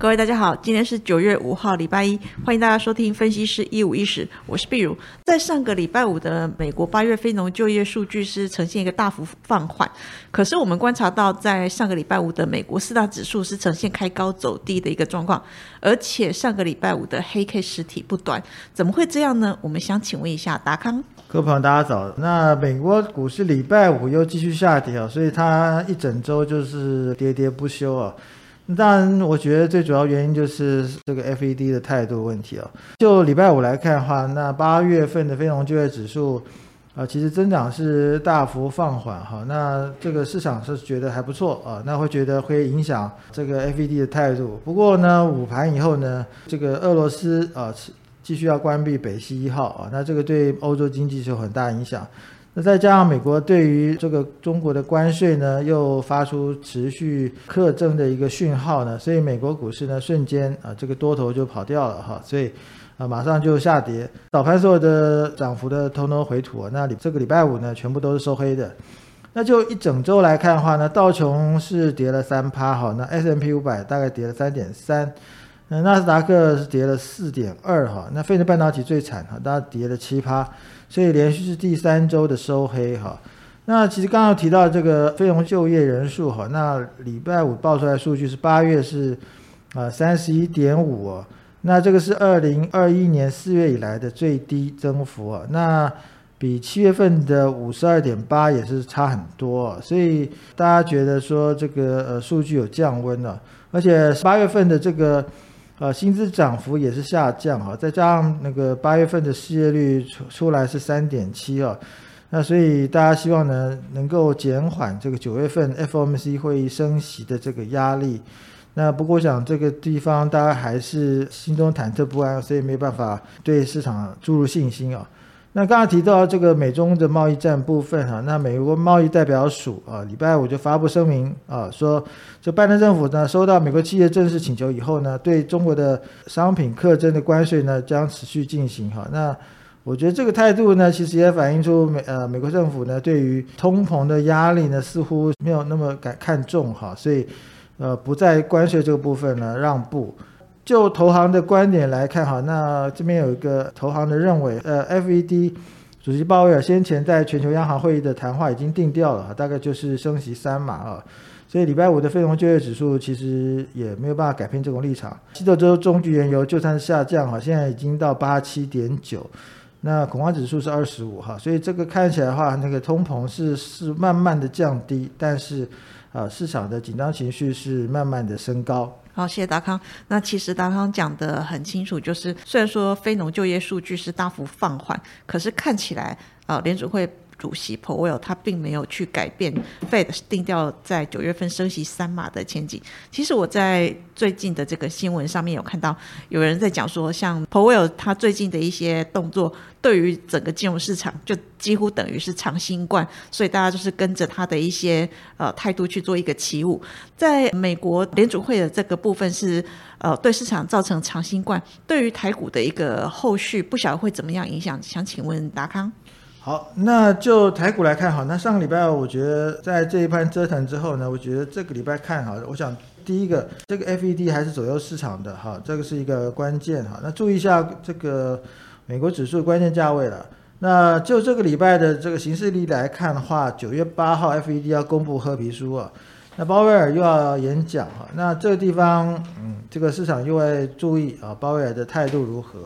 各位大家好，今天是九月五号，礼拜一，欢迎大家收听分析师一五一十，我是碧如。在上个礼拜五的美国八月非农就业数据是呈现一个大幅放缓，可是我们观察到，在上个礼拜五的美国四大指数是呈现开高走低的一个状况，而且上个礼拜五的黑 K 实体不短，怎么会这样呢？我们想请问一下达康。各位朋友，大家早。那美国股市礼拜五又继续下跌啊，所以它一整周就是跌跌不休啊。当然，我觉得最主要原因就是这个 FED 的态度问题啊。就礼拜五来看的话，那八月份的非农就业指数啊，其实增长是大幅放缓哈。那这个市场是觉得还不错啊，那会觉得会影响这个 FED 的态度。不过呢，午盘以后呢，这个俄罗斯啊继续要关闭北溪一号啊，那这个对欧洲经济是有很大影响。那再加上美国对于这个中国的关税呢，又发出持续克征的一个讯号呢，所以美国股市呢瞬间啊，这个多头就跑掉了哈，所以啊马上就下跌，早盘所有的涨幅的通通回吐啊，那这个礼拜五呢全部都是收黑的，那就一整周来看的话呢，道琼是跌了三趴哈，那 S M P 五百大概跌了三点三，那纳斯达克是跌了四点二哈，那费城半导体最惨哈，大家跌了七趴。所以连续是第三周的收黑哈，那其实刚刚提到这个非农就业人数哈，那礼拜五报出来数据是八月是啊三十一点五，那这个是二零二一年四月以来的最低增幅啊，那比七月份的五十二点八也是差很多，所以大家觉得说这个呃数据有降温了，而且八月份的这个。呃，薪资涨幅也是下降啊，再加上那个八月份的失业率出出来是三点七啊，那所以大家希望呢能够减缓这个九月份 FOMC 会议升息的这个压力。那不过我想这个地方大家还是心中忐忑不安，所以没办法对市场注入信心啊。那刚刚提到这个美中的贸易战部分哈，那美国贸易代表署啊，礼拜五就发布声明啊，说这拜登政府呢收到美国企业正式请求以后呢，对中国的商品课征的关税呢将持续进行哈。那我觉得这个态度呢，其实也反映出美呃美国政府呢对于通膨的压力呢似乎没有那么敢看重哈，所以呃不在关税这个部分呢让步。就投行的观点来看，哈，那这边有一个投行的认为，呃，FED 主席鲍威尔先前在全球央行会议的谈话已经定调了，大概就是升息三码啊，所以礼拜五的非农就业指数其实也没有办法改变这种立场。西德州中级原油就算下降，哈，现在已经到八七点九，那恐慌指数是二十五，哈，所以这个看起来的话，那个通膨是是慢慢的降低，但是啊，市场的紧张情绪是慢慢的升高。好，谢谢达康。那其实达康讲的很清楚，就是虽然说非农就业数据是大幅放缓，可是看起来啊，联储会。主席 Powell 他并没有去改变 Fed 定调在九月份升息三码的前景。其实我在最近的这个新闻上面有看到有人在讲说，像 Powell 他最近的一些动作，对于整个金融市场就几乎等于是长新冠，所以大家就是跟着他的一些呃态度去做一个起舞。在美国联储会的这个部分是呃对市场造成长新冠，对于台股的一个后续不晓得会怎么样影响？想请问达康。好，那就台股来看哈。那上个礼拜，我觉得在这一番折腾之后呢，我觉得这个礼拜看哈，我想第一个，这个 FED 还是左右市场的哈，这个是一个关键哈。那注意一下这个美国指数关键价位了。那就这个礼拜的这个形势力来看的话，九月八号 FED 要公布褐皮书啊，那鲍威尔又要演讲哈。那这个地方，嗯，这个市场又会注意啊，鲍威尔的态度如何？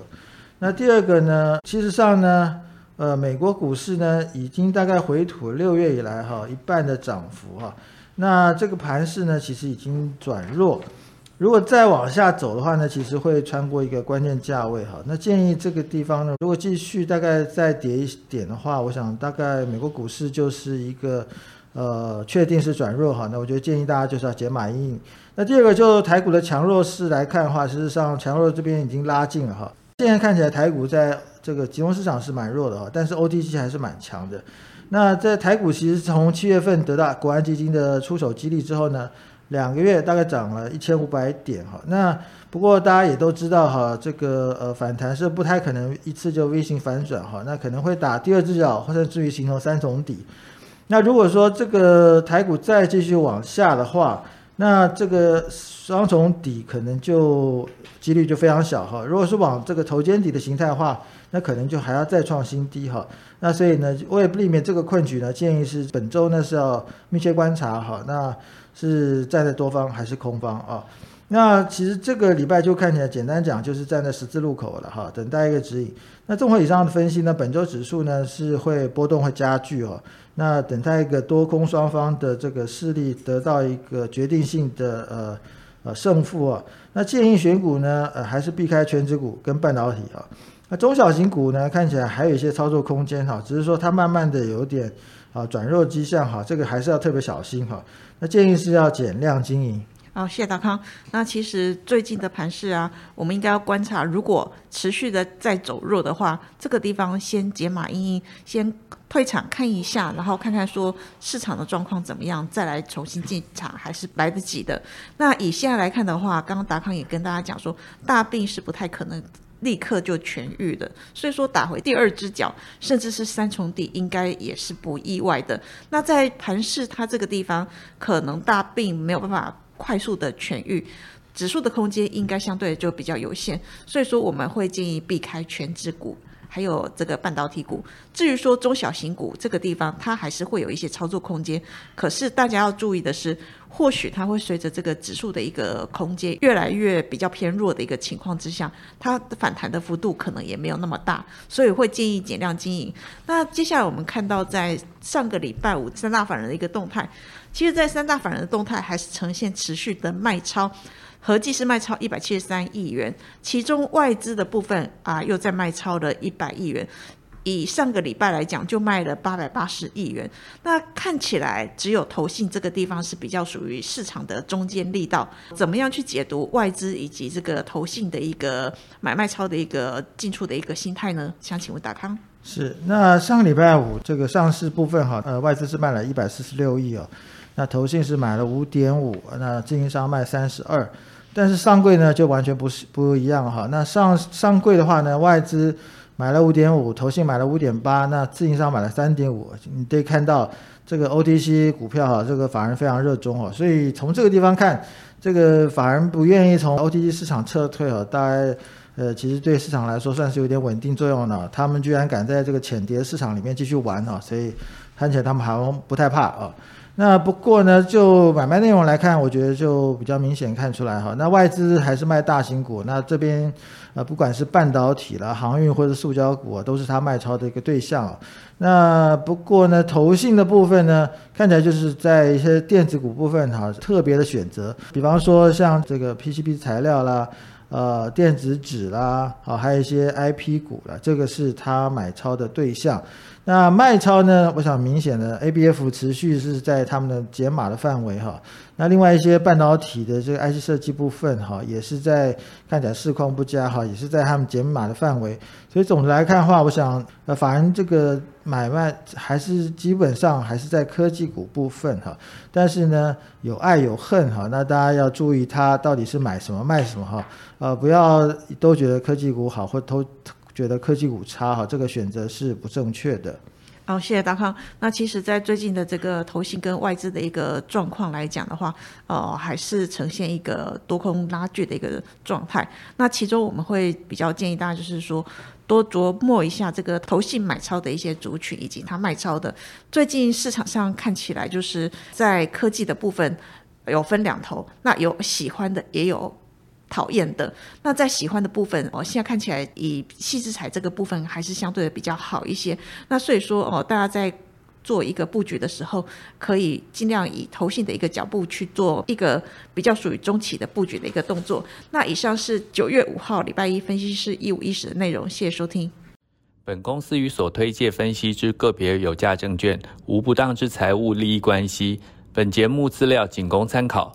那第二个呢，其实上呢。呃，美国股市呢，已经大概回吐六月以来哈一半的涨幅哈，那这个盘势呢，其实已经转弱。如果再往下走的话呢，其实会穿过一个关键价位哈。那建议这个地方呢，如果继续大概再跌一点的话，我想大概美国股市就是一个呃确定是转弱哈。那我觉得建议大家就是要解码阴影。那第二个就台股的强弱势来看的话，事实上强弱这边已经拉近了哈。现在看起来台股在这个集中市场是蛮弱的哈，但是 OTC 还是蛮强的。那在台股其实从七月份得到国安基金的出手激励之后呢，两个月大概涨了一千五百点哈。那不过大家也都知道哈，这个呃反弹是不太可能一次就 V 型反转哈，那可能会打第二只脚，或者至于形成三重底。那如果说这个台股再继续往下的话，那这个双重底可能就几率就非常小哈。如果是往这个头肩底的形态的话，那可能就还要再创新低哈。那所以呢，为了避免这个困局呢，建议是本周呢是要密切观察哈。那是站在多方还是空方啊？那其实这个礼拜就看起来，简单讲就是站在十字路口了哈，等待一个指引。那综合以上的分析呢，本周指数呢是会波动会加剧哦。那等待一个多空双方的这个势力得到一个决定性的呃呃胜负啊。那建议选股呢，呃还是避开全指股跟半导体啊。那中小型股呢，看起来还有一些操作空间哈，只是说它慢慢的有点啊转弱迹象哈，这个还是要特别小心哈。那建议是要减量经营。好，谢谢达康。那其实最近的盘势啊，我们应该要观察，如果持续的在走弱的话，这个地方先解码阴影，先退场看一下，然后看看说市场的状况怎么样，再来重新进场还是来得及的。那以现在来看的话，刚刚达康也跟大家讲说，大病是不太可能立刻就痊愈的，所以说打回第二只脚，甚至是三重底，应该也是不意外的。那在盘市它这个地方，可能大病没有办法。快速的痊愈，指数的空间应该相对就比较有限，所以说我们会建议避开全指股，还有这个半导体股。至于说中小型股这个地方，它还是会有一些操作空间。可是大家要注意的是，或许它会随着这个指数的一个空间越来越比较偏弱的一个情况之下，它反弹的幅度可能也没有那么大，所以会建议减量经营。那接下来我们看到在上个礼拜五三大法人的一个动态。其实，在三大法人的动态还是呈现持续的卖超，合计是卖超一百七十三亿元，其中外资的部分啊又在卖超了一百亿元，以上个礼拜来讲就卖了八百八十亿元。那看起来只有投信这个地方是比较属于市场的中间力道，怎么样去解读外资以及这个投信的一个买卖超的一个进出的一个心态呢？想请问达康。是，那上个礼拜五这个上市部分哈，呃，外资是卖了一百四十六亿哦。那投信是买了五点五，那经营商卖三十二，但是上柜呢就完全不是不一样哈。那上上柜的话呢，外资买了五点五，投信买了五点八，那自营商买了三点五。你可以看到这个 OTC 股票哈，这个法人非常热衷哦。所以从这个地方看，这个法人不愿意从 OTC 市场撤退哦，大概呃其实对市场来说算是有点稳定作用的。他们居然敢在这个浅碟市场里面继续玩哈，所以看起来他们好像不太怕啊。那不过呢，就买卖内容来看，我觉得就比较明显看出来哈。那外资还是卖大型股，那这边呃不管是半导体啦、航运或者塑胶股啊，都是它卖超的一个对象。那不过呢，投信的部分呢，看起来就是在一些电子股部分哈，特别的选择，比方说像这个 PCB 材料啦。呃，电子纸啦，好，还有一些 IP 股了，这个是他买超的对象。那卖超呢？我想明显的 ABF 持续是在他们的解码的范围哈。那另外一些半导体的这个 IC 设计部分哈，也是在看起来市况不佳哈，也是在他们解码的范围。所以总的来看的话，我想呃，反正这个买卖还是基本上还是在科技股部分哈。但是呢，有爱有恨哈，那大家要注意它到底是买什么卖什么哈。呃，不要都觉得科技股好，或都觉得科技股差哈，这个选择是不正确的。好，谢谢大康。那其实，在最近的这个投信跟外资的一个状况来讲的话，呃，还是呈现一个多空拉锯的一个状态。那其中我们会比较建议大家，就是说多琢磨一下这个投信买超的一些族群，以及它卖超的。最近市场上看起来，就是在科技的部分有分两头，那有喜欢的，也有。讨厌的，那在喜欢的部分，哦，现在看起来以细制彩这个部分还是相对的比较好一些。那所以说，哦，大家在做一个布局的时候，可以尽量以投信的一个脚步去做一个比较属于中期的布局的一个动作。那以上是九月五号礼拜一分析师一五一十的内容，谢谢收听。本公司与所推介分析之个别有价证券无不当之财务利益关系。本节目资料仅供参考。